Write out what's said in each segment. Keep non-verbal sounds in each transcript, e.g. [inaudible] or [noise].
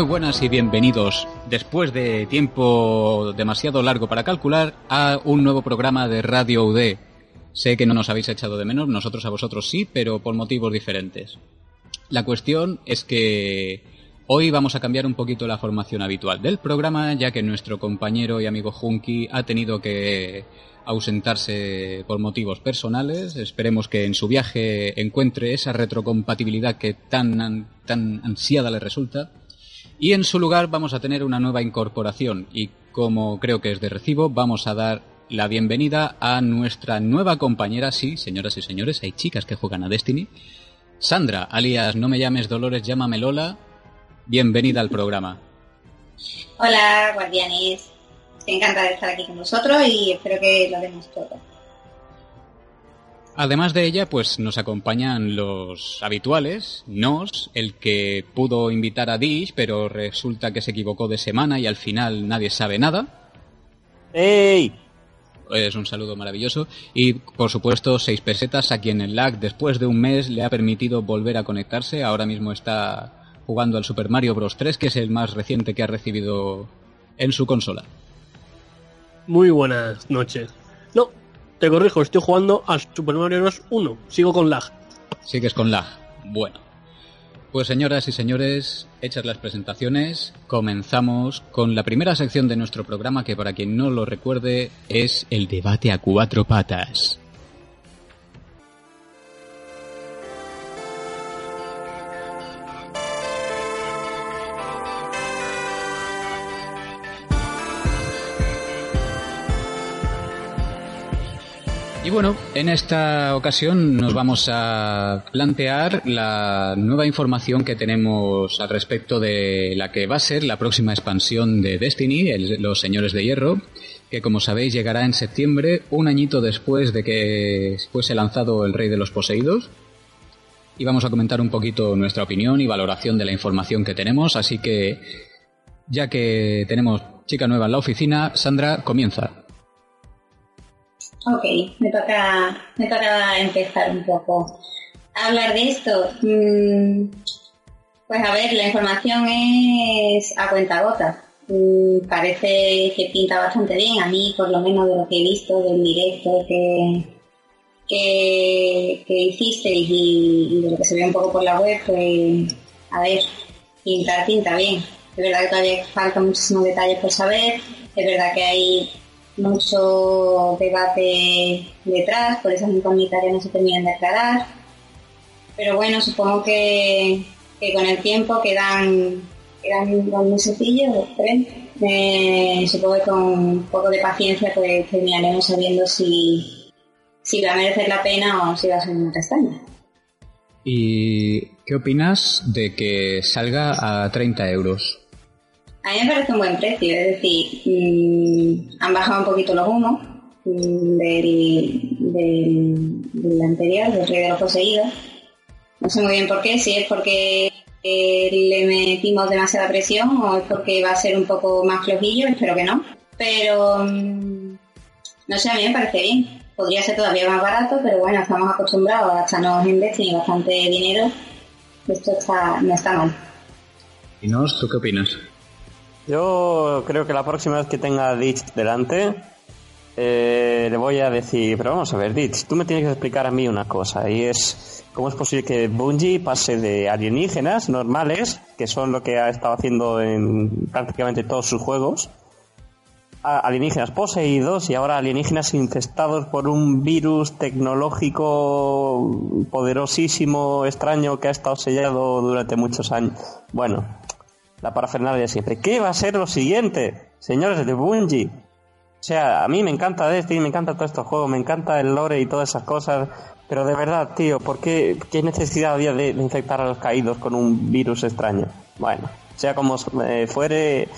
Muy buenas y bienvenidos, después de tiempo demasiado largo para calcular, a un nuevo programa de Radio UD. Sé que no nos habéis echado de menos, nosotros a vosotros sí, pero por motivos diferentes. La cuestión es que hoy vamos a cambiar un poquito la formación habitual del programa, ya que nuestro compañero y amigo Junki ha tenido que ausentarse por motivos personales. Esperemos que en su viaje encuentre esa retrocompatibilidad que tan, tan ansiada le resulta. Y en su lugar vamos a tener una nueva incorporación y como creo que es de recibo, vamos a dar la bienvenida a nuestra nueva compañera, sí, señoras y señores, hay chicas que juegan a Destiny. Sandra, alias No me llames Dolores, llámame Lola. Bienvenida al programa. Hola, guardianes. Encantada de estar aquí con vosotros y espero que lo demos todo. Además de ella, pues nos acompañan los habituales, Nos, el que pudo invitar a Dish, pero resulta que se equivocó de semana y al final nadie sabe nada. ¡Ey! Es un saludo maravilloso. Y por supuesto, seis pesetas a quien el lag después de un mes le ha permitido volver a conectarse. Ahora mismo está jugando al Super Mario Bros. 3, que es el más reciente que ha recibido en su consola. Muy buenas noches. Te corrijo, estoy jugando al Super Mario Bros. 1. Sigo con lag. Sigues con lag. Bueno. Pues señoras y señores, hechas las presentaciones, comenzamos con la primera sección de nuestro programa que para quien no lo recuerde es el debate a cuatro patas. Bueno, en esta ocasión nos vamos a plantear la nueva información que tenemos al respecto de la que va a ser la próxima expansión de Destiny, los Señores de Hierro, que como sabéis llegará en septiembre, un añito después de que fuese lanzado El Rey de los Poseídos. Y vamos a comentar un poquito nuestra opinión y valoración de la información que tenemos, así que ya que tenemos chica nueva en la oficina, Sandra, comienza. Ok, me toca, me toca empezar un poco a hablar de esto. Mm, pues a ver, la información es a cuenta gota. Mm, parece que pinta bastante bien, a mí por lo menos de lo que he visto del directo que, que, que hicisteis y, y de lo que se ve un poco por la web, pues a ver, pinta, pinta bien. Es verdad que todavía faltan muchísimos detalles por saber, es verdad que hay mucho debate detrás, por esas incógnitas ya no se terminan de aclarar. Pero bueno, supongo que, que con el tiempo quedan, quedan mesecillos, o tres. Eh, supongo que con un poco de paciencia pues terminaremos sabiendo si, si va a merecer la pena o si va a ser una castaña. ¿Y qué opinas de que salga a 30 euros? A mí me parece un buen precio, es decir, mm, han bajado un poquito los humos mm, del, anterior, del Rey de los Poseídos. No sé muy bien por qué, si es porque eh, le metimos demasiada presión o es porque va a ser un poco más flojillo, espero que no. Pero, mm, no sé, a mí me parece bien. Podría ser todavía más barato, pero bueno, estamos acostumbrados a gastarnos en bastante dinero. Esto está, no está mal. ¿Y nos, tú qué opinas? Yo creo que la próxima vez que tenga Ditch delante, eh, le voy a decir, pero vamos a ver, Ditch, tú me tienes que explicar a mí una cosa, y es cómo es posible que Bungie pase de alienígenas normales, que son lo que ha estado haciendo en prácticamente todos sus juegos, a alienígenas poseídos y ahora alienígenas infestados por un virus tecnológico poderosísimo, extraño, que ha estado sellado durante muchos años. Bueno, la parafernalia de siempre. ¿Qué va a ser lo siguiente, señores de Bungie? O sea, a mí me encanta Destiny, me encanta todo estos juegos, me encanta el lore y todas esas cosas, pero de verdad, tío, ¿por qué, qué necesidad había de, infectar a los caídos con un virus extraño? Bueno, sea como eh, fuere,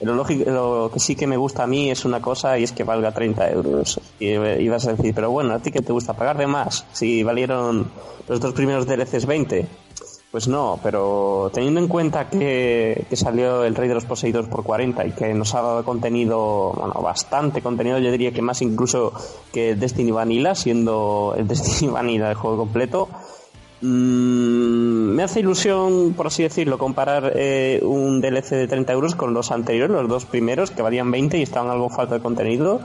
lo, lógico, lo que sí que me gusta a mí es una cosa y es que valga 30 euros. Y eh, ibas a decir, pero bueno, ¿a ti qué te gusta pagar de más? Si valieron los dos primeros DLCs 20. Pues no, pero teniendo en cuenta que, que salió El Rey de los Poseídos por 40 y que nos ha dado contenido, bueno, bastante contenido, yo diría que más incluso que Destiny Vanilla, siendo el [laughs] Destiny Vanilla el juego completo, mm, me hace ilusión, por así decirlo, comparar eh, un DLC de 30 euros con los anteriores, los dos primeros, que valían 20 y estaban algo falta de contenido.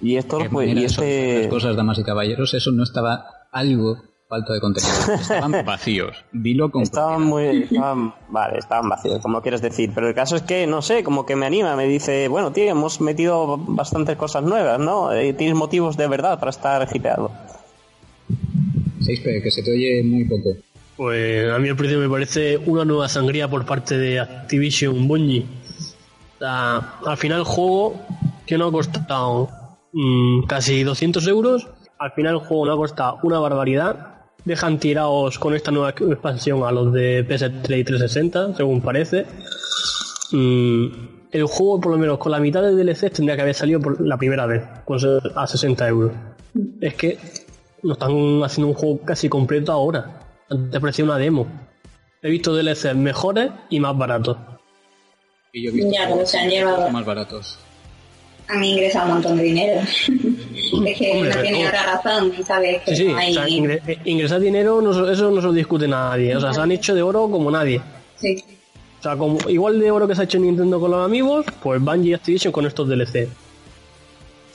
Y esto, pues, y este... las cosas, damas y caballeros, eso no estaba algo falto de contenido. [laughs] Estaban vacíos. Dilo con Estaban propiedad. muy. Estaban, vale, estaban vacíos, como quieres decir. Pero el caso es que, no sé, como que me anima, me dice, bueno, tío, hemos metido bastantes cosas nuevas, ¿no? Eh, tienes motivos de verdad para estar hipeado. 6P, que se te oye muy poco. Pues a mí el precio me parece una nueva sangría por parte de Activision Bungie. Sea, al final el juego que no ha costado mm, casi 200 euros, al final el juego no ha costado una barbaridad. Dejan tirados con esta nueva expansión a los de PS3 y 360, según parece. Mm, el juego, por lo menos con la mitad de DLC, tendría que haber salido por la primera vez, a 60 euros. Es que nos están haciendo un juego casi completo ahora. Antes parecía una demo. He visto DLCs mejores y más baratos. Y yo he visto Ya, se han llevado- más baratos. Han ingresado un montón de dinero. [laughs] es que Hombre, no tiene pero- otra razón, ¿sabes? Que Sí, sí, no hay- o sea, ingre- eh, ingresar dinero, no, se- eso no se lo discute nadie. O sea, se han hecho de oro como nadie. sí. O sea, como, igual de oro que se ha hecho Nintendo con los amigos, pues Bungie y Activision con estos DLC.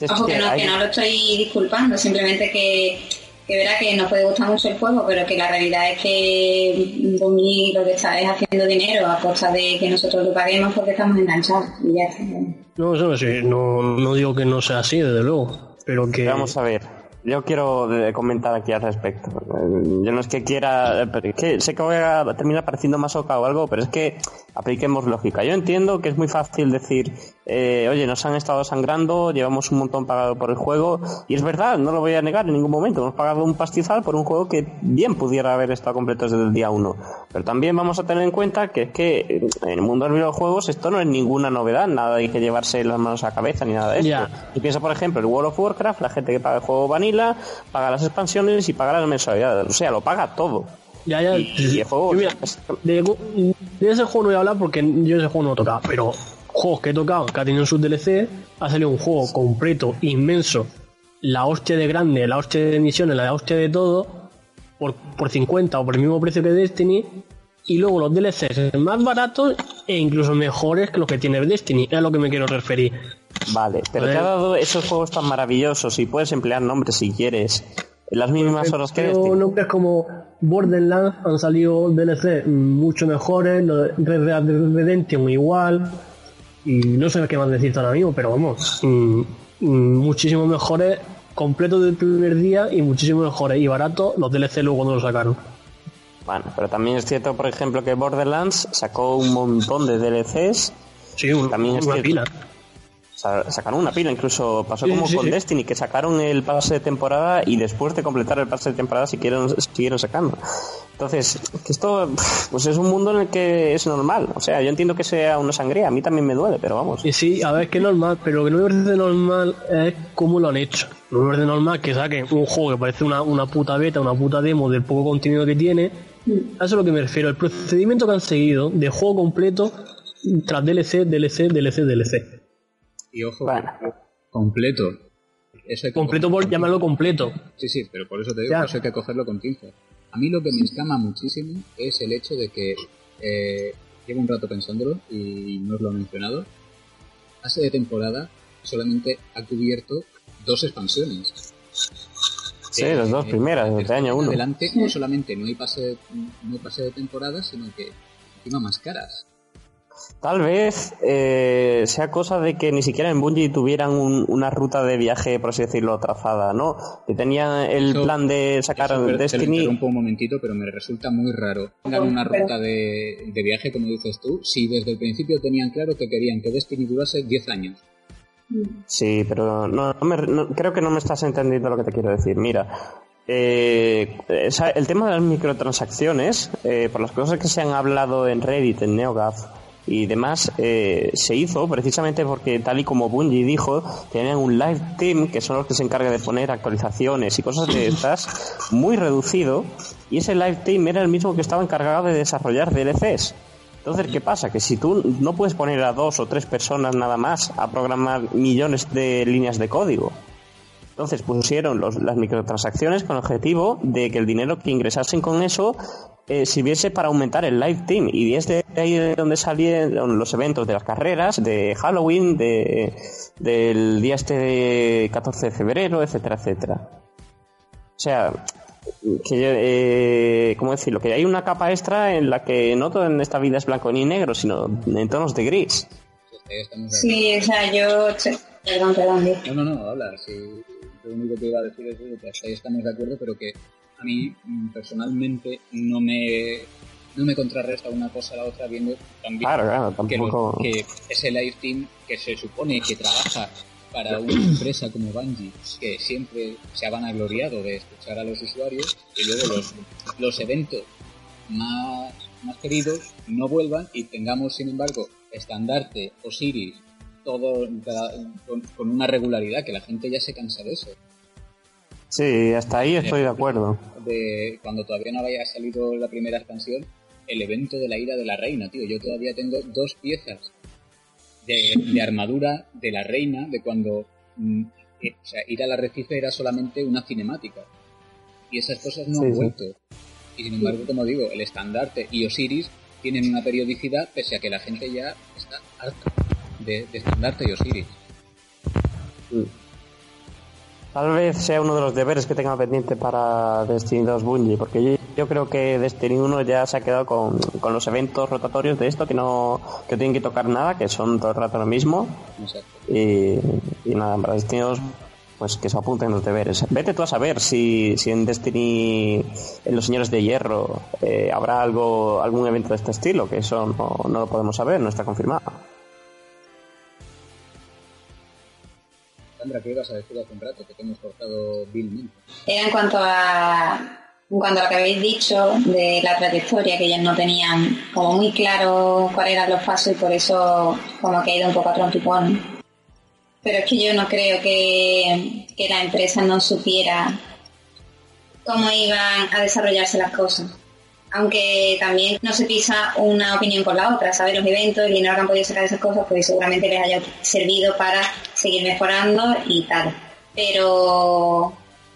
Es Ojo que no, que no lo estoy disculpando, simplemente que, que verá que nos puede gustar mucho el juego, pero que la realidad es que Bungie lo que está es haciendo dinero a costa de que nosotros lo paguemos porque estamos enganchados. Y ya está. No, eso no, sí, no, no digo que no sea así, desde luego. Vamos a ver. Yo quiero eh, comentar aquí al respecto. Eh, Yo no es que quiera. eh, es que sé que voy a terminar pareciendo más oca o algo, pero es que apliquemos lógica. Yo entiendo que es muy fácil decir, eh, oye, nos han estado sangrando, llevamos un montón pagado por el juego, y es verdad, no lo voy a negar en ningún momento. Hemos pagado un pastizal por un juego que bien pudiera haber estado completo desde el día uno. Pero también vamos a tener en cuenta que es que en el mundo de los videojuegos esto no es ninguna novedad, nada hay que llevarse las manos a la cabeza ni nada de esto. Ya. Y piensa, por ejemplo, el World of Warcraft, la gente que paga el juego Vanilla, paga las expansiones y paga las mensualidades. O sea, lo paga todo. Ya, ya. Y- y el juego- Yo, mira, de, de ese juego no voy a hablar porque yo ese juego no he tocado. Pero juegos que he tocado, que ha tenido sus DLC, ha salido un juego completo, inmenso, la hostia de grande, la hostia de misiones, la hostia de todo, por, por 50 o por el mismo precio que Destiny. Y luego los DLCs más baratos e incluso mejores que los que tiene Destiny. Es a lo que me quiero referir. Vale, pero te ha dado esos juegos tan maravillosos y puedes emplear nombres si quieres. En las mismas horas que Destiny. nombres como Borderlands han salido DLC mucho mejores, Red Dead Redemption igual, y no sé qué más decirte ahora mismo, pero vamos, mm, mm, muchísimo mejores completos del primer día y muchísimo mejores y baratos los DLC luego cuando lo sacaron. Bueno, pero también es cierto, por ejemplo, que Borderlands sacó un montón de DLCs. Sí, un- También es una cierto. pila. Sa- Sacaron una pila, incluso pasó como sí, con sí. Destiny, que sacaron el pase de temporada y después de completar el pase de temporada siguieron, siguieron sacando. Entonces, que esto pues es un mundo en el que es normal. O sea, yo entiendo que sea una sangría, a mí también me duele, pero vamos. Y sí, a ver, que es normal, pero lo que no me parece normal es cómo lo han hecho. No me parece normal que saquen un juego que parece una, una puta beta, una puta demo del poco contenido que tiene. A eso es lo que me refiero. El procedimiento que han seguido de juego completo tras DLC, DLC, DLC, DLC. Y ojo, Bueno. completo. Eso hay que Completo por con llamarlo completo. Sí, sí, pero por eso te digo Ya. que eso hay que cogerlo con pinzas. A mí lo que me escama muchísimo es el hecho de que eh, llevo un rato pensándolo y no os lo he mencionado. Pase de temporada solamente ha cubierto dos expansiones. Sí, las dos primeras, de de año uno. Adelante no solamente no hay pase, no hay pase de temporada, sino que encima más caras. Tal vez eh, sea cosa de que ni siquiera en Bungie tuvieran un- una ruta de viaje, por así decirlo, trazada, ¿no? Que tenían el Eso- plan de sacar Eso, pero Te lo Destiny. interrumpo un momentito, pero me resulta muy raro. Tengan una ruta de, de viaje, como dices tú, si desde el principio tenían claro que querían que Destiny durase 10 años. Sí, pero no, no me- no- creo que no me estás entendiendo lo que te quiero decir. Mira, eh, esa- el tema de las microtransacciones, eh, por las cosas que se han hablado en Reddit, en NeoGAF y demás, eh, se hizo precisamente porque, tal y como Bungie dijo, tenían un live team que son los que se encargan de poner actualizaciones y cosas de estas, muy reducido, y ese live team era el mismo que estaba encargado de desarrollar DLCs. Entonces, ¿qué pasa? Que si tú no puedes poner a dos o tres personas nada más a programar millones de líneas de código. Entonces pusieron los- las microtransacciones con el objetivo de que el dinero que ingresasen con eso eh, sirviese para aumentar el live team. Y es de ahí de donde salieron los eventos de las carreras, de Halloween, de, del día este de 14 de febrero, etcétera, etcétera. O sea, que, eh, ¿cómo decirlo? Que hay una capa extra en la que no todo en esta vida es blanco ni negro, sino en tonos de gris. Sí, o sea, yo... Perdón, perdón. di. No, no, no, habla. Sí, lo único que iba a decir es que hasta ahí estamos de acuerdo, pero que a mí mm, personalmente no me, no me contrarresta una cosa a la otra viendo también Claro, claro, que, lo- que ese live team que se supone que trabaja para una empresa como Bungie, que siempre se ha vanagloriado de escuchar a los usuarios y luego los, los eventos más, más queridos no vuelvan y tengamos, sin embargo, estandarte, Osiris, todo cada- con, con una regularidad que la gente ya se cansa de eso. Sí, hasta ahí estoy de acuerdo. De cuando todavía no había salido la primera expansión, el evento de la ira de la reina, tío. Yo todavía tengo dos piezas de, de armadura de la reina de cuando mm, eh, o sea, ir al arrecife era solamente una cinemática. Y esas cosas no Sí, han sí. vuelto. Y sin embargo, como digo, el estandarte y Osiris tienen una periodicidad pese a que la gente ya está harta de, de estandarte y Osiris. Tal vez sea uno de los deberes que tenga pendiente para Destiny 2 Bungie, porque yo, yo creo que Destiny 1 ya se ha quedado con, con los eventos rotatorios de esto, que no que tienen que tocar nada, que son todo el rato lo mismo. Y, y nada, para Destiny 2, pues que se apunten los deberes. Vete tú a saber si, si en Destiny, en los Señores de Hierro, eh, habrá algo algún evento de este estilo, que eso no, no lo podemos saber, no está confirmado. Era en cuanto a en cuanto a lo que habéis dicho de la trayectoria, que ellos no tenían como muy claro cuáles eran los pasos y por eso como que ha ido un poco a trompicón. Pero es que yo no creo que, que la empresa no supiera cómo iban a desarrollarse las cosas. Aunque también no se pisa una opinión con la otra, ¿sabes? Los eventos, el dinero que han podido sacar esas cosas, pues seguramente les haya servido para seguir mejorando y tal. Pero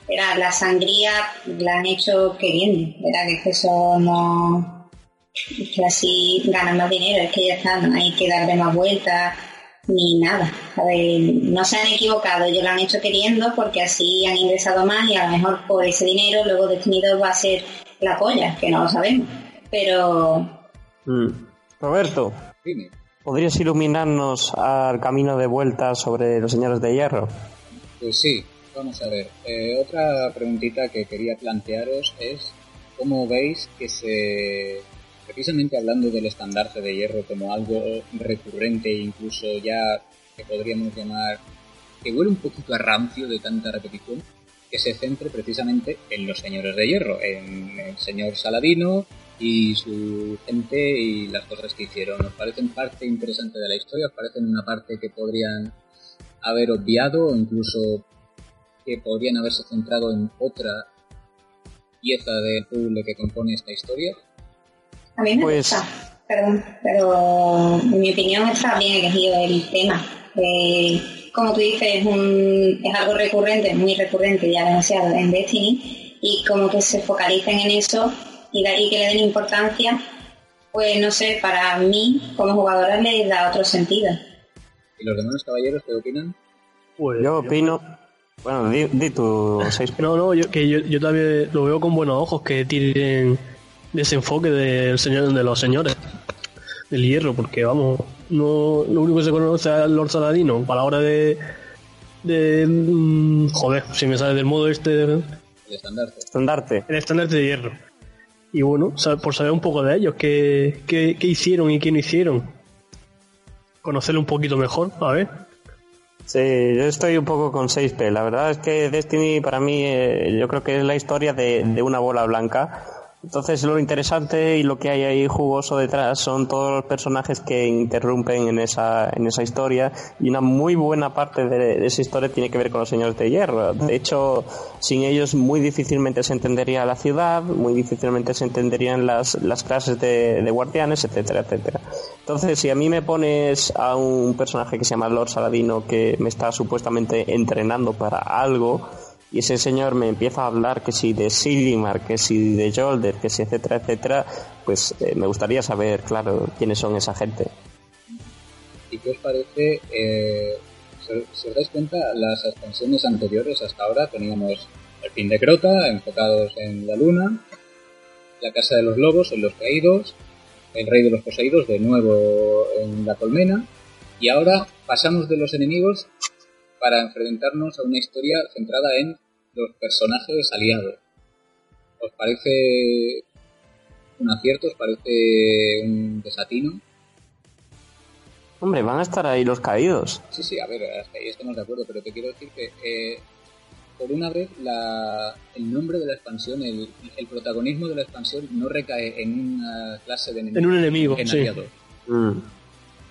era la sangría la han hecho queriendo, ¿verdad? Que es que eso no... que así ganan más dinero, es que ya está, no hay que darle más vueltas ni nada. ¿sabes? No se han equivocado, ellos lo han hecho queriendo porque así han ingresado más y a lo mejor por ese dinero luego Destinido va a ser la polla, que no lo sabemos. Pero Mm. Roberto, Dime. ¿podrías iluminarnos al camino de vuelta sobre los Señores de Hierro? Pues sí, vamos a ver. Eh, otra preguntita que quería plantearos es cómo veis que se... Precisamente hablando del estandarte de hierro como algo recurrente e incluso ya que podríamos llamar que huele un poquito a rancio de tanta repetición, que se centre precisamente en los señores de hierro, en el señor Saladino y su gente y las cosas que hicieron. ¿Os parecen parte interesante de la historia? ¿Os parecen una parte que podrían haber obviado o incluso que podrían haberse centrado en otra pieza del puzzle que compone esta historia? a mí me Pues- gusta, perdón, pero en mi opinión está bien elegido el tema. Eh, como tú dices, es, un, es algo recurrente, muy recurrente ya demasiado en Destiny, y como que se focalicen en eso y, da- y que le den importancia, pues no sé, para mí como jugadora le da otro sentido. ¿Y los demás caballeros qué opinan? Pues Yo opino... Bueno, di, di tu seis... No, no, yo, que yo, yo también lo veo con buenos ojos que tiren desenfoque del señor, de los señores del hierro, porque vamos, no lo único que se conoce al Lord Saladino para la hora de. de. mm, joder, si me sale del modo este. El estandarte. Estandarte. el estandarte de hierro. Y bueno, por saber un poco de ellos, qué, qué, qué hicieron y qué no hicieron. Conocerlo un poquito mejor, a ver. Sí, yo estoy un poco con 6P. La verdad es que Destiny para mí eh, yo creo que es la historia de, de una bola blanca Entonces lo interesante y lo que hay ahí jugoso detrás son todos los personajes que interrumpen en esa, en esa historia y una muy buena parte de, esa historia tiene que ver con los señores de hierro. De hecho, sin ellos muy difícilmente se entendería la ciudad, muy difícilmente se entenderían las, las clases de, de guardianes, etcétera, etcétera. Entonces, si a mí me pones a un personaje que se llama Lord Saladino que me está supuestamente entrenando para algo, y ese señor me empieza a hablar que si de Sigmar, que si de Jolder, que si etcétera, etcétera, pues eh, me gustaría saber, claro, quiénes son esa gente. ¿Y qué os parece? Eh, si os dais cuenta, las expansiones anteriores hasta ahora teníamos el fin de Crota, enfocados en la luna, la casa de los lobos, en los caídos, el rey de los poseídos, de nuevo en la colmena, y ahora pasamos de los enemigos para enfrentarnos a una historia centrada en los personajes aliados. ¿Os parece un acierto? ¿Os parece un desatino? Hombre, van a estar ahí los caídos. Sí, sí, a ver, hasta ahí estamos de acuerdo, pero te quiero decir que eh, por una vez el nombre de la expansión, el, protagonismo de la expansión no recae en una clase de enemigo. En un enemigo, sí.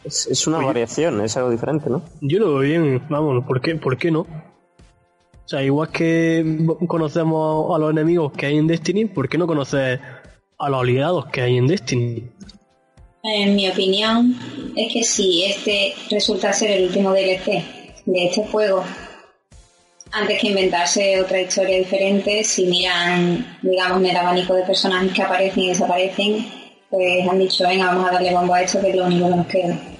Es, una variación, es algo diferente, ¿no? Yo lo veo bien, vamos, ¿por qué, ¿por qué no? O sea, igual que conocemos a los enemigos que hay en Destiny, ¿por qué no conocer a los aliados que hay en Destiny? En mi opinión, es que si este resulta ser el último DLC de este juego, antes que inventarse otra historia diferente, si miran, digamos, el abanico de personajes que aparecen y desaparecen, pues han dicho, venga, vamos a darle bombo a esto, que es lo único que nos queda.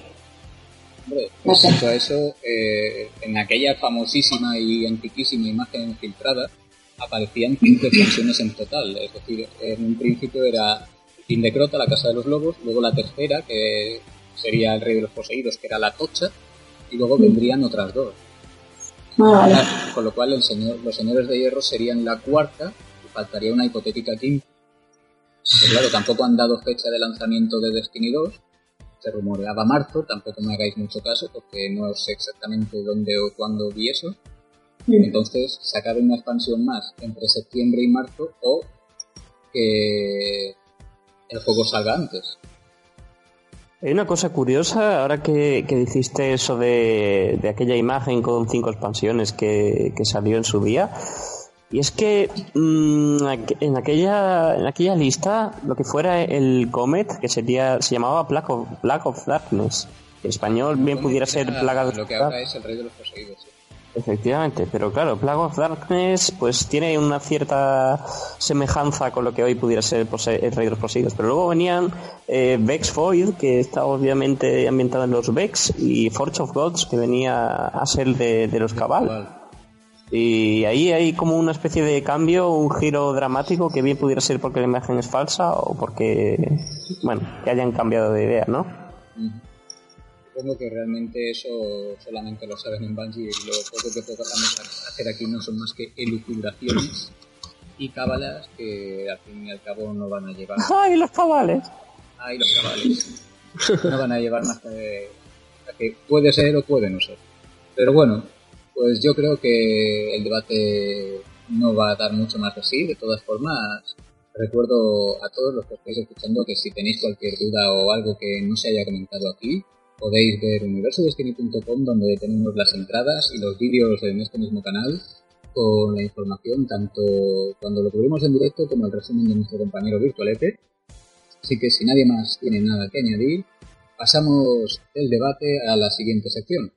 Hombre, respecto a eso, eh, en aquella famosísima y antiquísima imagen filtrada aparecían 15 expansiones en total. Es decir, en un principio era Fin de Crota, la Casa de los Lobos, luego la tercera, que sería el Rey de los Poseídos, que era la Tocha, y luego vendrían otras dos. Ah, Con lo cual el señor, los Señores de Hierro serían la cuarta, y faltaría una hipotética quinta. Pero claro, tampoco han dado fecha de lanzamiento de Destiny 2, se rumoreaba marzo, tampoco me hagáis mucho caso porque no sé exactamente dónde o cuándo vi eso. Entonces, sacar una expansión más entre septiembre y marzo o que el juego salga antes. Hay una cosa curiosa, ahora que, dijiste eso de, aquella imagen con cinco expansiones que, que salió en su día, y es que mm, en, aquella, en aquella lista, lo que fuera el Comet, que sería se llamaba Black of, Black of Darkness. En español bien pudiera ser Plaga de Lo que ahora es el Rey de los Poseídos. Efectivamente, pero claro, Plague of Darkness pues tiene una cierta semejanza con lo que hoy pudiera ser el, Rey de los Poseídos. Pero luego venían eh, Vex Void, que está obviamente ambientada en los Vex, y Forge of Gods, que venía a ser de, de los Cabal. Y ahí hay como una especie de cambio, un giro dramático que bien pudiera ser porque la imagen es falsa o porque, bueno, que hayan cambiado de idea, ¿no? Supongo que realmente eso solamente lo saben en Bungie y lo poco que podamos hacer aquí no son más que elucubraciones y cábalas que al fin y al cabo no van a llevar. [laughs] ¡Ay, los cabales! ¡Ay, los cabales! No van a llevar más que, que puede ser o puede no ser. Pero bueno, pues yo creo que el debate no va a dar mucho más de sí. De todas formas, recuerdo a todos los que estáis escuchando que si tenéis cualquier duda o algo que no se haya comentado aquí, podéis ver universodestiny.com donde tenemos las entradas y los vídeos en este mismo canal con la información tanto cuando lo cubrimos en directo como el resumen de nuestro compañero Virtualete. Así que si nadie más tiene nada que añadir, pasamos el debate a la siguiente sección.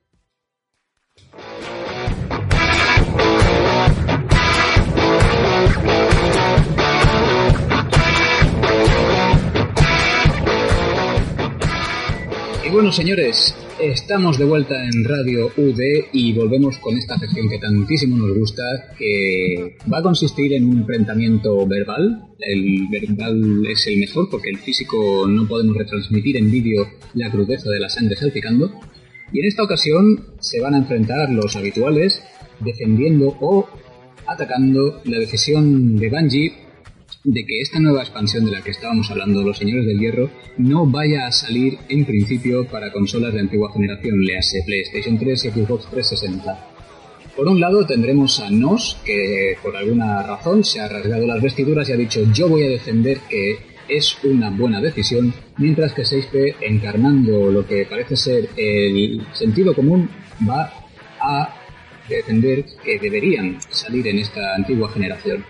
Bueno, señores, estamos de vuelta en Radio UD y volvemos con esta sección que tantísimo nos gusta, que va a consistir en un enfrentamiento verbal. El verbal es el mejor porque el físico no podemos retransmitir en vídeo la crudeza de la sangre salpicando. Y en esta ocasión se van a enfrentar los habituales defendiendo o atacando la decisión de Bungie de que esta nueva expansión de la que estábamos hablando, Los Señores del Hierro, no vaya a salir en principio para consolas de antigua generación, le hace PlayStation 3 y Xbox 360. Por un lado tendremos a Nos, que por alguna razón se ha rasgado las vestiduras y ha dicho yo voy a defender que es una buena decisión, mientras que Seife, encarnando lo que parece ser el sentido común, va a defender que deberían salir en esta antigua generación.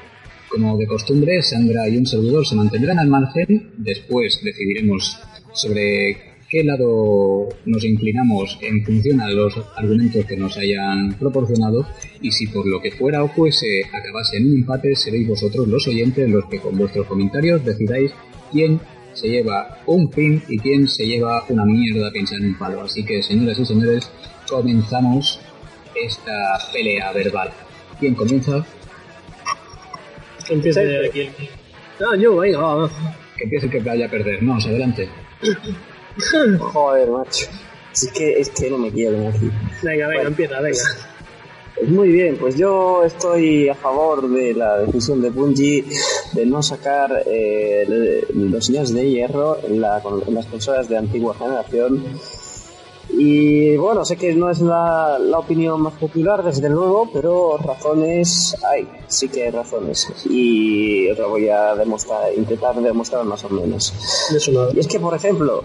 Como de costumbre, Sandra y un servidor se mantendrán al margen, después decidiremos sobre qué lado nos inclinamos en función a los argumentos que nos hayan proporcionado y si por lo que fuera o fuese acabase en un empate seréis vosotros los oyentes los que con vuestros comentarios decidáis quién se lleva un pin y quién se lleva una mierda pinchada en un palo. Así que señoras y señores, comenzamos esta pelea verbal. ¿Quién comienza? Que empiece aquí el... Ah, yo, venga, va, va. Que empiece el que vaya a perder. No, adelante. [laughs] Joder, macho. Es que, es que no me quiero aquí. Venga, venga, Bueno, empieza, venga. Pues muy bien, pues yo estoy a favor de la decisión de Bungie de no sacar eh, los señores de hierro en, la- en las consolas de antigua generación. Y bueno, sé que no es la, la opinión más popular, desde luego, pero razones hay, sí que hay razones. Y lo voy a demostrar, intentar demostrar más o menos. Y es que, por ejemplo,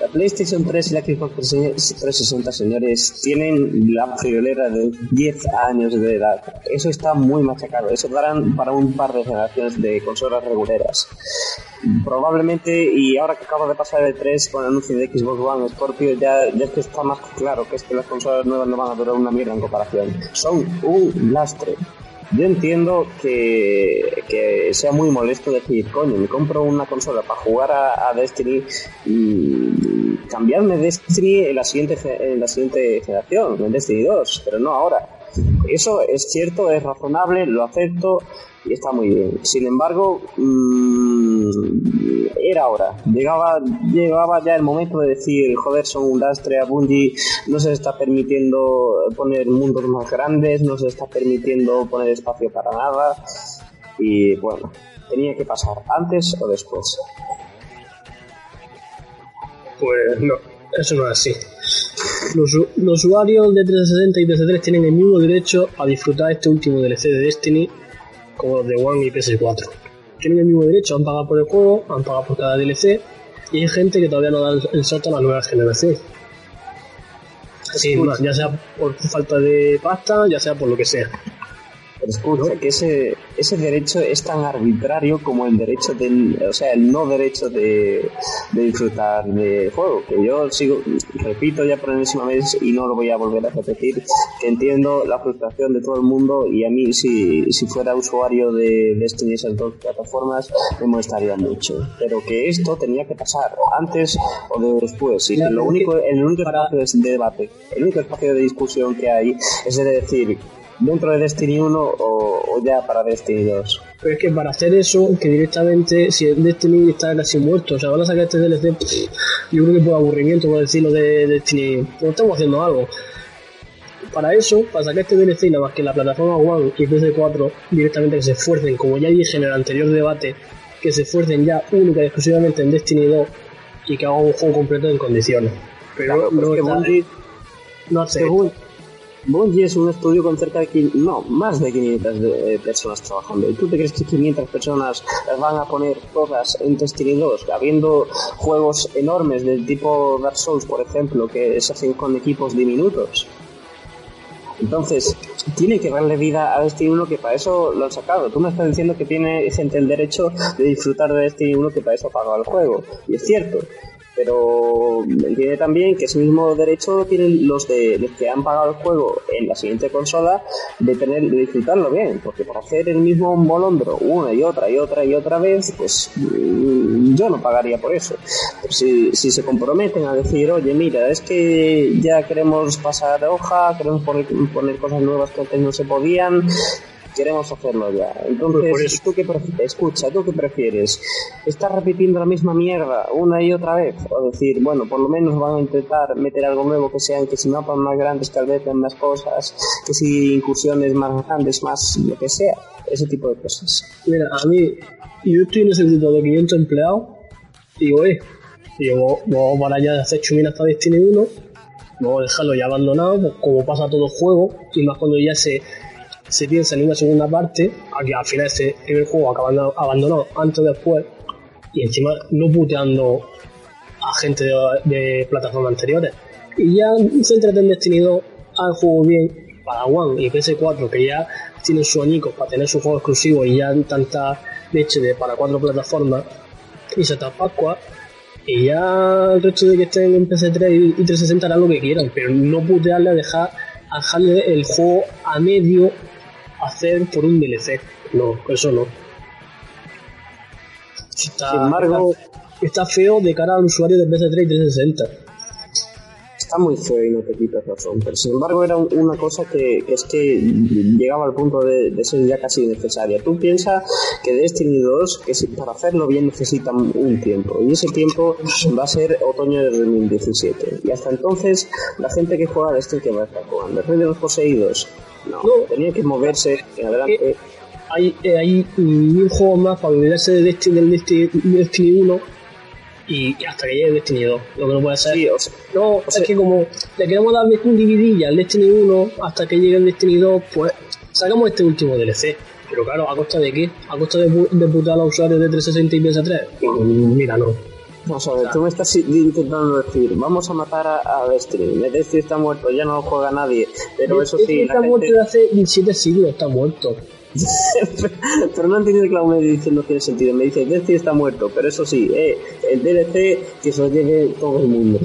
la PlayStation 3 y la Xbox 360, señores, tienen la friolera de 10 años de edad. Eso está muy machacado. Eso darán para un par de generaciones de consolas reguleras. Probablemente, y ahora que acaba de pasar el 3 con el anuncio de Xbox One Scorpio, ya, ya que está más claro que es que las consolas nuevas no van a durar una mierda en comparación. Son un lastre. Yo entiendo que, que sea muy molesto decir, coño, me compro una consola para jugar a, Destiny y cambiarme Destiny en la siguiente en la siguiente generación, en Destiny 2, pero no ahora. Eso es cierto, es razonable, lo acepto y está muy bien. Sin embargo, mm, era hora. Llegaba, llegaba ya el momento de decir, joder, son un lastre a Bungie, no se está permitiendo poner mundos más grandes, no se está permitiendo poner espacio para nada. Y bueno, tenía que pasar antes o después. Pues no, eso no es así. Los, usuarios de 360 y PS3 tienen el mismo derecho a disfrutar este último DLC de Destiny como los de One y PS4. Tienen el mismo derecho, han pagado por el juego, han pagado por cada DLC y hay gente que todavía no da el- el salto a la nueva generación. Más, ya sea por falta de pasta, ya sea por lo que sea. Escucha, que ese, ese derecho es tan arbitrario como el derecho del, o sea, el no derecho de, de disfrutar del juego. Que yo sigo, repito ya por enésima vez y no lo voy a volver a repetir, que entiendo la frustración de todo el mundo y a mí si, si fuera usuario de Destiny esas dos plataformas me molestaría mucho. Pero que esto tenía que pasar antes o de después. Y que lo único, el único espacio de debate, el único espacio de discusión que hay es de decir dentro de Destiny 1 o, o ya para Destiny 2. Pero es que para hacer eso, que directamente, si el Destiny está casi muerto, o sea, van a sacar este DLC, pff, yo creo que por aburrimiento, por decirlo de Destiny, pues estamos haciendo algo. Para eso, para sacar este DLC, nada más que la plataforma One y PS4, directamente que se esfuercen, como ya dije en el anterior debate, que se esfuercen ya única y exclusivamente en Destiny 2 y que hagan un juego completo en condiciones. Pero Claro, pero no, es que está- Bungie, no hace Bun- Bungie es un estudio con cerca de no, más de 500 de- eh, personas trabajando. ¿Y tú te crees que 500 personas las van a poner todas en Destiny 2, habiendo juegos enormes del tipo Dark Souls, por ejemplo, que se hacen con equipos diminutos? Entonces, tiene que darle vida a Destiny 1 que para eso lo han sacado. Tú me estás diciendo que tiene gente el derecho de disfrutar de Destiny 1 que para eso ha pagado el juego. Y es cierto. Pero entiende también que ese mismo derecho tienen los de los que han pagado el juego en la siguiente consola de tener de disfrutarlo bien, porque para hacer el mismo molondro una y otra y otra y otra vez, pues mm, yo no pagaría por eso. Si, si se comprometen a decir, oye, mira, es que ya queremos pasar hoja, queremos poner, poner cosas nuevas que antes no se podían, queremos hacerlo ya. Entonces, por eso. ¿tú qué? Escucha, ¿tú qué prefieres? ¿Estar repitiendo la misma mierda una y otra vez? O decir, bueno, por lo menos van a intentar meter algo nuevo que sean, que si mapas más grandes, que vez más cosas, que si incursiones más grandes, más lo que sea, ese tipo de cosas. Mira, a mí, yo estoy en ese grupo de 500 empleados, y digo, eh, digo, vos para allá hacer chuminas para Destiny 1, luego dejarlo ya abandonado, pues, como pasa todo juego, y más cuando ya se, se piensa en una segunda parte, aquí al final ese primer juego acaba abandonado antes o después, y encima no puteando a gente de, plataformas anteriores. Y ya se entreten destinados al juego bien para One y PS4, que ya tienen su añicos para tener su juego exclusivo y ya tanta leche de para cuatro plataformas y se está Pascua y ya el resto de que estén en PC3 y 360 harán lo que quieran, pero no putearle a dejar a dejarle el juego a medio hacer por un DLC. No, eso no. Está, Sin embargo, está, está feo de cara al usuario de PS3 y 360 está muy feo y no te quitas razón, pero sin embargo era una cosa que, que es que llegaba al punto de, de, ser ya casi necesaria. Tú piensas que Destiny 2, que para hacerlo bien necesita un tiempo, y ese tiempo va a ser otoño de 2017. Y hasta entonces, la gente que juega Destiny que va a estar jugando. Rey de los Poseídos, no, no. tenía que moverse en adelante. Eh, hay, eh, hay mil juegos más para olvidarse de Destiny, del Destiny, Destiny 1 y, hasta que llegue Destiny 2. Lo que no puede ser. Sí, o sea, no, o sea, es que como le queremos dar un DVD al Destiny 1 hasta que llegue el Destiny 2, pues sacamos este último DLC. Pero claro, ¿a costa de qué? ¿A costa de, de putar a los usuarios de 360 y PS3? Mira, no. Vamos a ver, tú me estás intentando decir, vamos a matar a, a Destiny. Destiny está muerto, ya no lo juega nadie. Pero eso sí. Está muerto gente... de hace 17 siglos, está muerto. [laughs] pero no entiendo que la me dice no tiene sentido. Me dice, Destiny está muerto, pero eso sí, eh, el DLC que se lo lleve todo el mundo.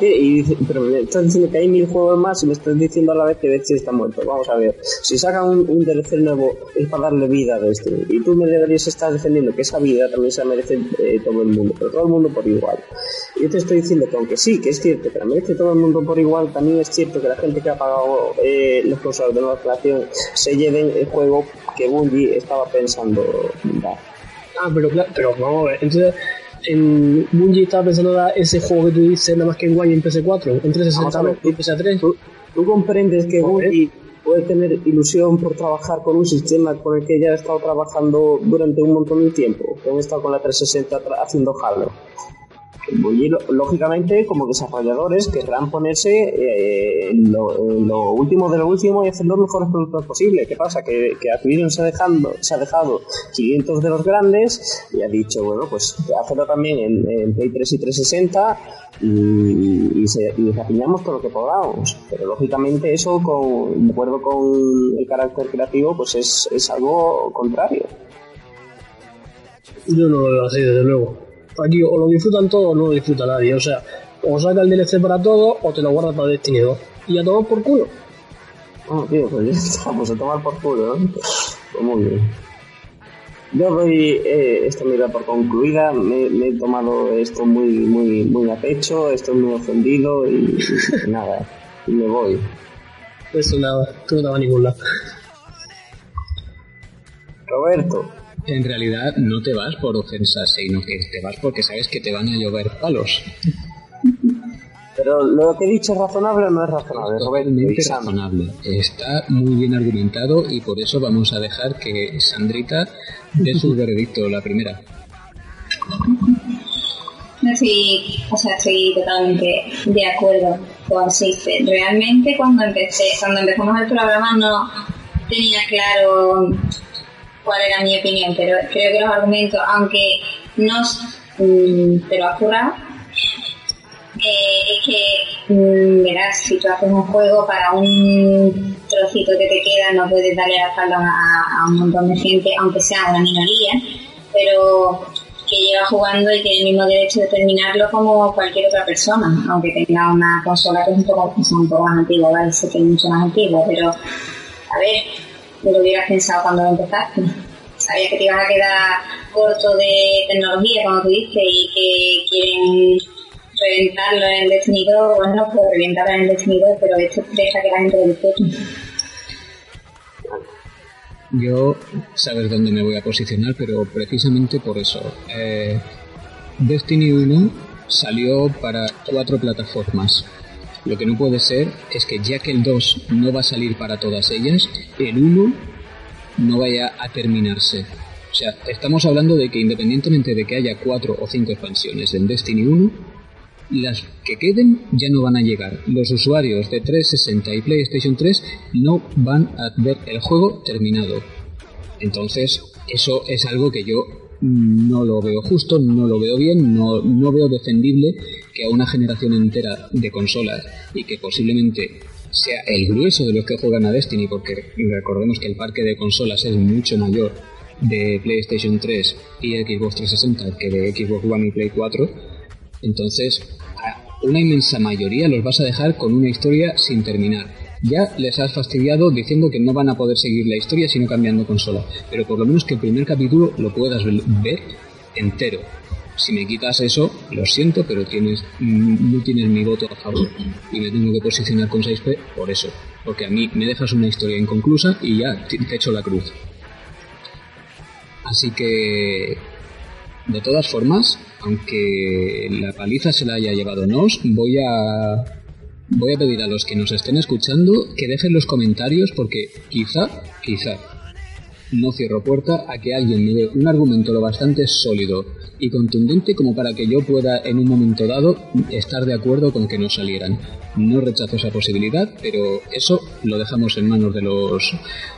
Y pero me estás diciendo que hay mil juegos más y me estás diciendo a la vez que Destiny está muerto. Vamos a ver, si sacan un, un DLC nuevo es para darle vida a Destiny. Y tú me deberías estar defendiendo que esa vida también se la merece eh, todo el mundo, pero todo el mundo por igual. Yo te estoy diciendo que aunque sí, que es cierto que la merece todo el mundo por igual, también es cierto que la gente que ha pagado eh, los cosas de nueva creación se lleven el juego que Bungie estaba pensando dar. Ah, pero claro, pero vamos a ver, entonces en Bungie estaba pensando dar ese juego que tú dices nada más que en One y en PS4, en 360 ver, y PS3. ¿Tú, tú comprendes que Bungie puede tener ilusión por trabajar con un sistema con el que ya ha estado trabajando durante un montón de tiempo, que han estado con la 360 haciendo Halo. Lógicamente, como desarrolladores, querrán ponerse eh, lo, último de lo último y hacer los mejores productos posibles. ¿Qué pasa? Que, que Activision se dejando, se ha dejado 500 de los grandes y ha dicho, bueno, pues hacerlo también en, en Play 3 y 360 y, y, se, y apiñamos todo lo que podamos. Pero lógicamente eso, con, de acuerdo con el carácter creativo, pues es, es algo contrario. Yo no lo veo así, desde luego. Aquí o lo disfrutan todos o no lo disfruta nadie. O sea, o saca el DLC para todos o te lo guardas para Destiny 2. Y a tomar por culo. Oh, tío, pues ya estamos a tomar por culo, ¿no? Pues muy bien. Yo doy eh, esta medida por concluida, me, me, he tomado esto muy, muy, muy a pecho, estoy muy ofendido y, y nada, y me voy. Eso nada, tú no te vas a ningún lado. Roberto. En realidad no te vas por ofensas, sino que te vas porque sabes que te van a llover palos. Pero lo que he dicho es razonable o no es razonable, Totalmente razonable. Está muy bien argumentado y por eso vamos a dejar que Sandrita dé su [laughs] veredicto, la primera. Sí, o sea, estoy totalmente de acuerdo con Seife. Realmente cuando empecé, cuando empezamos el programa no tenía claro cuál era mi opinión, pero creo que los argumentos, aunque no mmm, te lo has currado, eh, es que, mmm, verás, si tú haces un juego para un trocito que te queda, no puedes darle la espalda a, un montón de gente, aunque sea una minoría, pero que lleva jugando y tiene el mismo derecho de terminarlo como cualquier otra persona, aunque tenga una consola que es un poco, es un poco más antigua, ¿vale? Sé que es mucho más antigua, pero a ver, lo hubieras pensado cuando empezaste. Sabías que te ibas a quedar corto de tecnología, como tú dices, y que quieren reventarlo en el Destiny 2, bueno, pues reventarlo en el Destiny 2, pero esto deja que la gente lo disfrute. Yo sabes dónde me voy a posicionar, pero precisamente por eso. Eh, Destiny 1 salió para cuatro plataformas. Lo que no puede ser es que ya que el 2 no va a salir para todas ellas, el 1 no vaya a terminarse. O sea, estamos hablando de que independientemente de que haya cuatro o cinco expansiones en Destiny 1, las que queden ya no van a llegar. Los usuarios de 360 y PlayStation 3 no van a ver el juego terminado. Entonces, eso es algo que yo no lo veo justo, no lo veo bien, no, no veo defendible que a una generación entera de consolas y que posiblemente sea el grueso de los que juegan a Destiny, porque recordemos que el parque de consolas es mucho mayor de PlayStation 3 y Xbox 360 que de Xbox One y Play 4, entonces a una inmensa mayoría los vas a dejar con una historia sin terminar. Ya les has fastidiado diciendo que no van a poder seguir la historia sino cambiando consola, pero por lo menos que el primer capítulo lo puedas ver entero. Si me quitas eso, lo siento, pero tienes no tienes mi voto a favor y me tengo que posicionar con 6P por eso, porque a mí me dejas una historia inconclusa y ya te echo la cruz. Así que, de todas formas, aunque la paliza se la haya llevado Nos, voy a voy a pedir a los que nos estén escuchando que dejen los comentarios porque quizá, quizá, no cierro puerta a que alguien me dé un argumento lo bastante sólido y contundente como para que yo pueda en un momento dado estar de acuerdo con que no salieran. No rechazo esa posibilidad, pero eso lo dejamos en manos de los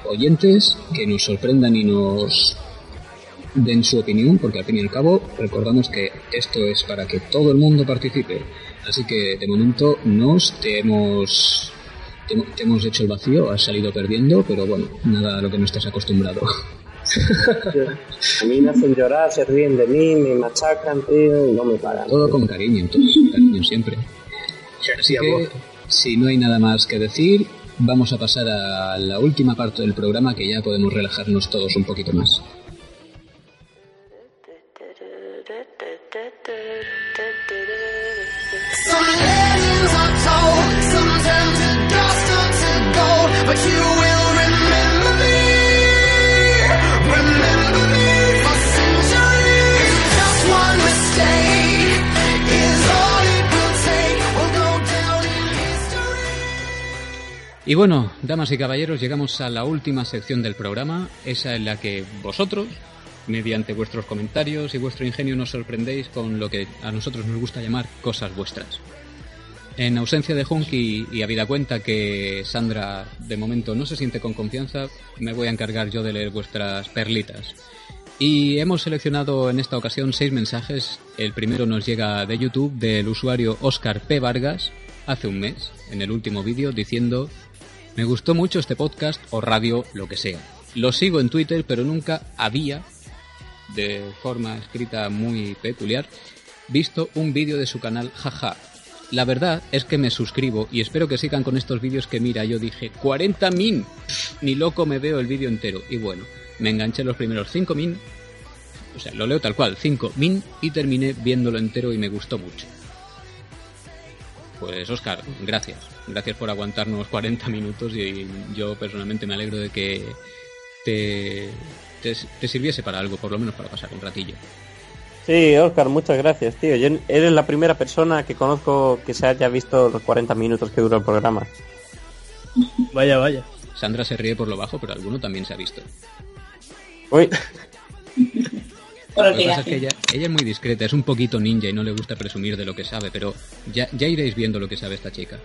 oyentes, que nos sorprendan y nos den su opinión, porque al fin y al cabo recordamos que esto es para que todo el mundo participe. Así que de momento nos te hemos, te, hemos hecho el vacío, has salido perdiendo, pero bueno, nada a lo que no estás acostumbrado. [laughs] a mí me hacen llorar, se ríen de mí, me machacan, tío, y no me paran. Todo con cariño, entonces, cariño siempre. Así que, si no hay nada más que decir, vamos a pasar a la última parte del programa que ya podemos relajarnos todos un poquito más. Y bueno, damas y caballeros, llegamos a la última sección del programa, esa en la que vosotros, mediante vuestros comentarios y vuestro ingenio, nos sorprendéis con lo que a nosotros nos gusta llamar cosas vuestras. En ausencia de Hunky y habida cuenta que Sandra de momento no se siente con confianza, me voy a encargar yo de leer vuestras perlitas. Y hemos seleccionado en esta ocasión seis mensajes. El primero nos llega de YouTube del usuario Oscar P. Vargas hace un mes, en el último vídeo, diciendo me gustó mucho este podcast o radio, lo que sea. Lo sigo en Twitter, pero nunca había, de forma escrita muy peculiar, visto un vídeo de su canal Jaja. La verdad es que me suscribo y espero que sigan con estos vídeos que mira, yo dije 40 min. Ni loco me veo el vídeo entero. Y bueno, me enganché los primeros 5 min. O sea, lo leo tal cual, 5 min y terminé viéndolo entero y me gustó mucho. Pues Oscar, gracias. Gracias por aguantarnos 40 minutos y yo personalmente me alegro de que te, te, sirviese para algo, por lo menos para pasar un ratillo. Sí, Oscar, muchas gracias, tío. eres la primera persona que conozco que se haya visto los 40 minutos que dura el programa. Vaya, vaya. Sandra se ríe por lo bajo, pero alguno también se ha visto. Uy. Lo que pasa es que ella, es muy discreta, es un poquito ninja y no le gusta presumir de lo que sabe, pero ya, ya iréis viendo lo que sabe esta chica.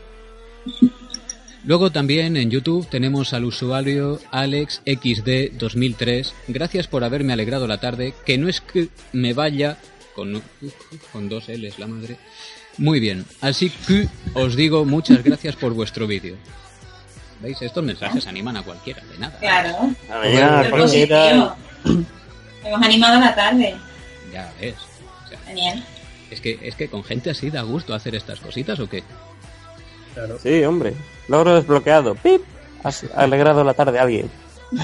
Luego también en YouTube tenemos al usuario AlexXD2003. Gracias por haberme alegrado la tarde, que no es que me vaya con, con dos L's la madre. Muy bien, así que os digo muchas gracias por vuestro vídeo. ¿Veis? Estos mensajes animan a cualquiera, de nada. Claro. Hemos animado la tarde. Ya ves. Genial. Es que, es que con gente así da gusto hacer estas cositas o qué? Claro. Sí, hombre. Logro desbloqueado. ¡Pip! Has alegrado la tarde a alguien. [laughs]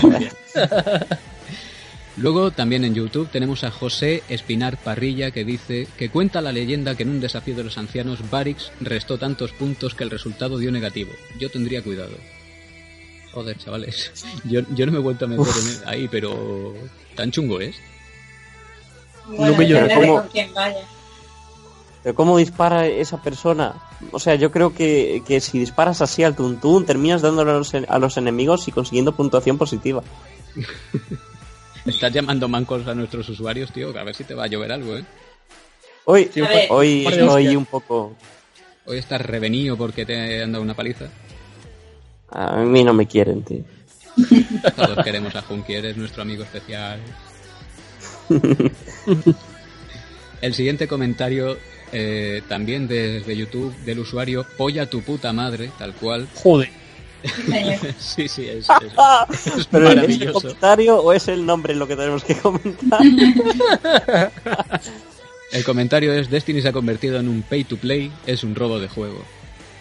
Luego también en YouTube tenemos a José Espinar Parrilla que dice que cuenta la leyenda que en un desafío de los ancianos Barix restó tantos puntos que el resultado dio negativo. Yo tendría cuidado. Joder, chavales. [laughs] Yo, yo no me he vuelto a meter ahí, pero tan chungo es. Bueno, no vaya. Pero cómo dispara esa persona. O sea, yo creo que, que si disparas así al tuntún, terminas dándole a los, a los enemigos y consiguiendo puntuación positiva. [laughs] Estás llamando mancos a nuestros usuarios, tío, a ver si te va a llover algo, ¿eh? Hoy, Sí, hoy estoy un poco... Hoy estás revenido porque te han dado una paliza. A mí no me quieren, tío. Todos queremos a Junkie, eres nuestro amigo especial. [laughs] El siguiente comentario, eh, también desde YouTube, del usuario Polla tu puta madre, tal cual. Joder. [laughs] Sí, sí, es, es- [laughs] es ¿Pero es el maravilloso. comentario o es el nombre lo que tenemos que comentar? [laughs] El comentario es Destiny se ha convertido en un pay to play, es un robo de juego.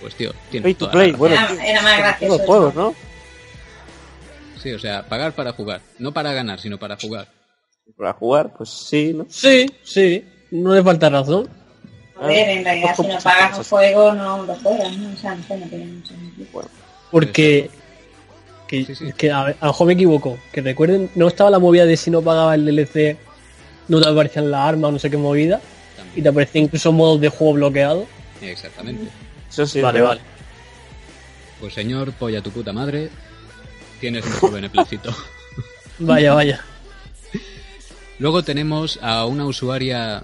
Pues tío, tiene Pay to toda play, bueno, Era, tío, era más gracioso. los juegos, ¿no? Sí, o sea, pagar para jugar, no para ganar, sino para jugar. Para jugar, pues sí, ¿no? Sí, sí. No le falta razón. A ver, en realidad, si no pagas un juego, no lo juegas, ¿no? O sea, no sé, no tiene mucho sentido. Porque. Que, Sí, sí. que a, a lo mejor me equivoco. Que recuerden, no estaba la movida de si no pagaba el DLC, no te aparecían las armas o no sé qué movida. Y te aparecían incluso modos de juego bloqueados. Exactamente. Eso sí. vale, vale. Pues señor, polla tu puta madre, tienes nuestro beneplácito. [laughs] Vaya, vaya. Luego tenemos a una usuaria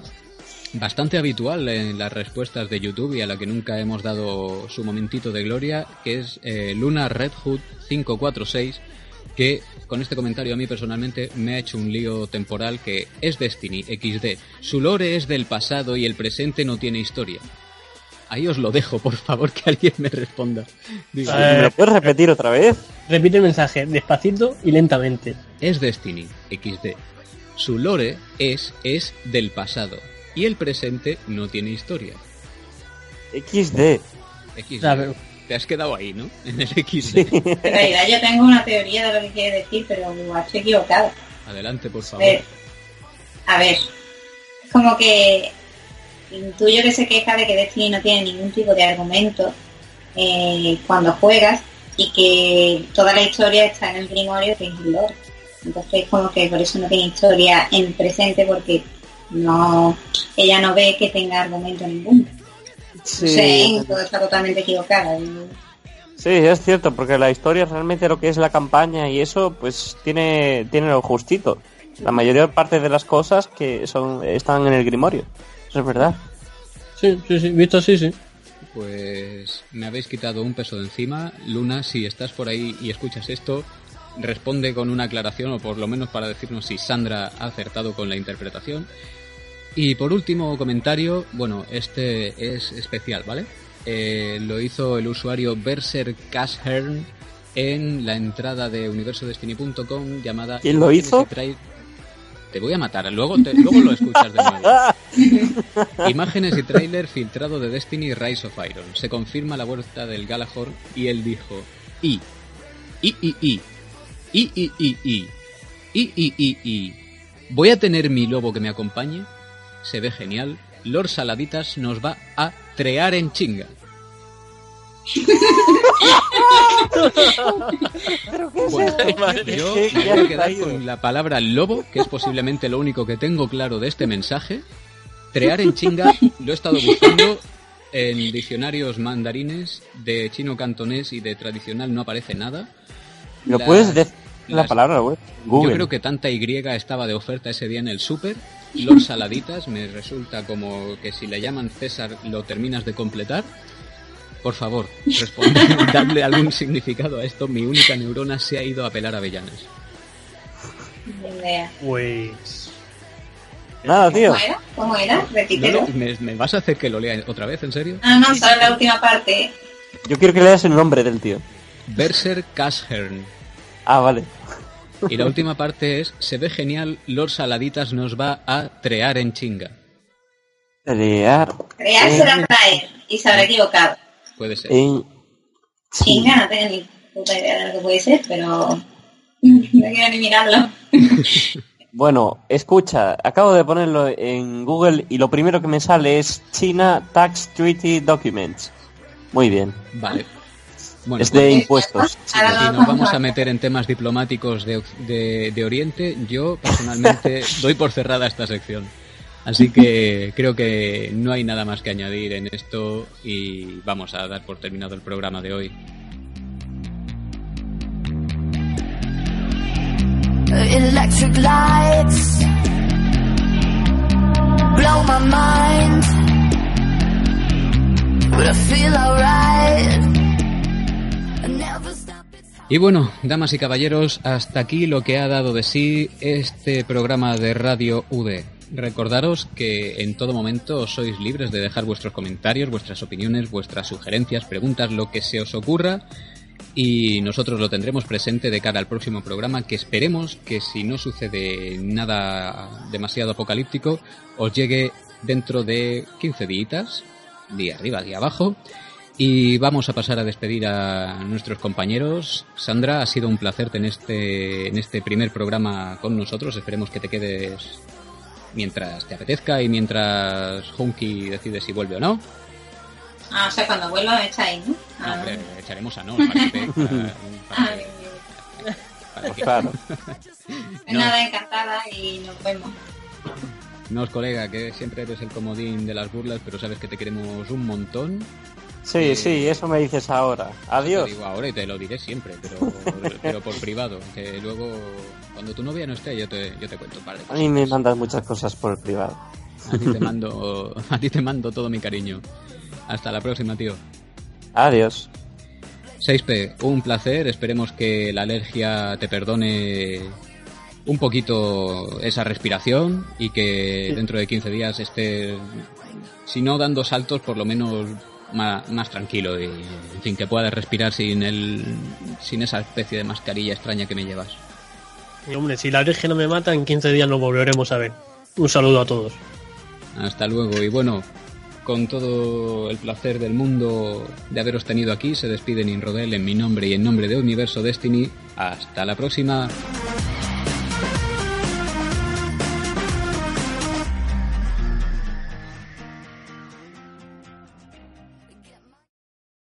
bastante habitual en las respuestas de YouTube y a la que nunca hemos dado su momentito de gloria, que es eh, Luna Red Hood 546, que con este comentario a mí personalmente me ha hecho un lío temporal que es Destiny XD. Su lore es del pasado y el presente no tiene historia. Ahí os lo dejo, por favor, que alguien me responda. Digo, Eh, ¿Me lo puedes repetir otra vez? Repite el mensaje despacito y lentamente. es Destiny XD. Su lore es es del pasado y el presente no tiene historia. XD. XD. Te has quedado ahí, ¿no? [laughs] En el XD. En realidad, yo tengo una teoría de lo que quiere decir, pero estoy equivocada. Adelante, por favor. a ver, es como que intuyo que se queja de que Destiny no tiene ningún tipo de argumento eh, cuando juegas y que toda la historia está en el Grimorio que es el lore. Entonces como que por eso no tiene historia en presente porque no ella no ve que tenga argumento ninguno. Sí. Está totalmente equivocada. Sí, es cierto, porque la historia realmente lo que es la campaña y eso, pues tiene, tiene lo justito. La mayor parte de las cosas que son están en el Grimorio. Eso es verdad. Sí, sí, sí. Visto así, sí. Pues me habéis quitado un peso de encima. Luna, si estás por ahí y escuchas esto, responde con una aclaración o por lo menos para decirnos si Sandra ha acertado con la interpretación. Y por último comentario, bueno, este es especial, ¿vale? Eh, lo hizo el usuario Berser Cashhern en la entrada de universodestiny.com llamada ¿Quién lo hizo? Te voy a matar, luego, te- luego lo escuchas de nuevo. [laughs] Imágenes y tráiler filtrado de Destiny Rise of Iron. Se confirma la vuelta del Galahorn y él dijo y y y y y, y, y, y. Y, y, y, y. Voy a tener mi lobo que me acompañe. Se ve genial. Lord Saladitas nos va a trear en chinga. ¿Pero qué bueno, yo me voy a quedar con la palabra lobo, que es posiblemente lo único que tengo claro de este mensaje. Trear en chinga lo he estado buscando en diccionarios mandarines de chino cantonés y de tradicional no aparece nada. ¿Lo puedes decir? La las- palabra, güey? Yo creo que tanta Y estaba de oferta ese día en el súper. Los [laughs] saladitas me resulta como que si le llaman César lo terminas de completar. Por favor, responde, [laughs] dadle algún significado a esto. Mi única neurona se ha ido a pelar avellanas. Pues. Nada, tío. ¿Cómo era? ¿Cómo era? No, Repítelo. no, ¿me, me vas a hacer que lo lea otra vez, en serio? Ah, no, solo la última parte. Yo quiero que leas el nombre del tío. Berser Cashhern. Ah, vale. Y la última parte es, se ve genial, Lord Saladitas nos va a trear en chinga. Crear Crear será traer y se habrá equivocado. Puede ser. en... Chinga, no tengo ni puta idea de lo que puede ser, pero [laughs] no quiero ni mirarlo. [laughs] Bueno, escucha, acabo de ponerlo en Google y lo primero que me sale es China Tax Treaty Documents. Muy bien. Vale. Bueno, es de pues, impuestos. ahora si nos vamos a meter en temas diplomáticos de, de- de Oriente, yo personalmente [laughs] doy por cerrada esta sección. Así que creo que no hay nada más que añadir en esto y vamos a dar por terminado el programa de hoy. electric lights, blow my mind. But I feel alright. Y bueno, damas y caballeros, hasta aquí lo que ha dado de sí este programa de Radio UD. Recordaros que en todo momento sois libres de dejar vuestros comentarios, vuestras opiniones, vuestras sugerencias, preguntas, lo que se os ocurra y nosotros lo tendremos presente de cara al próximo programa que esperemos que si no sucede nada demasiado apocalíptico os llegue dentro de 15 días, día arriba, día abajo. Y vamos a pasar a despedir a nuestros compañeros. Sandra, ha sido un placer en este, en este primer programa con nosotros. Esperemos que te quedes mientras te apetezca y mientras Hunky decide si vuelve o no. Ah, o sea, cuando vuelva me echáis, ¿no? Ah. No, echaremos a no, [laughs] para que, claro. [laughs] Nada, encantada y nos vemos. Nos, colega, que siempre eres el comodín de las burlas, pero sabes que te queremos un montón. Sí, eh, sí, eso me dices ahora. Adiós. Te digo ahora y te lo diré siempre, pero, [laughs] pero por privado. Que luego, cuando tu novia no esté, yo te, yo te cuento. Vale, a mí me mandas muchas cosas por privado. A ti te [laughs] mando, a ti te mando todo mi cariño. Hasta la próxima, tío. Adiós. 6P, un placer. Esperemos que la alergia te perdone un poquito esa respiración y que dentro de 15 días estés, si no dando saltos, por lo menos más, tranquilo y, en fin, que puedas respirar sin, el, sin esa especie de mascarilla extraña que me llevas. Y hombre, si la alergia no me mata, en 15 días lo volveremos a ver. Un saludo a todos. Hasta luego y bueno, con todo el placer del mundo de haberos tenido aquí, se despide Ninrodel en mi nombre y en nombre de Universo Destiny. Hasta la próxima.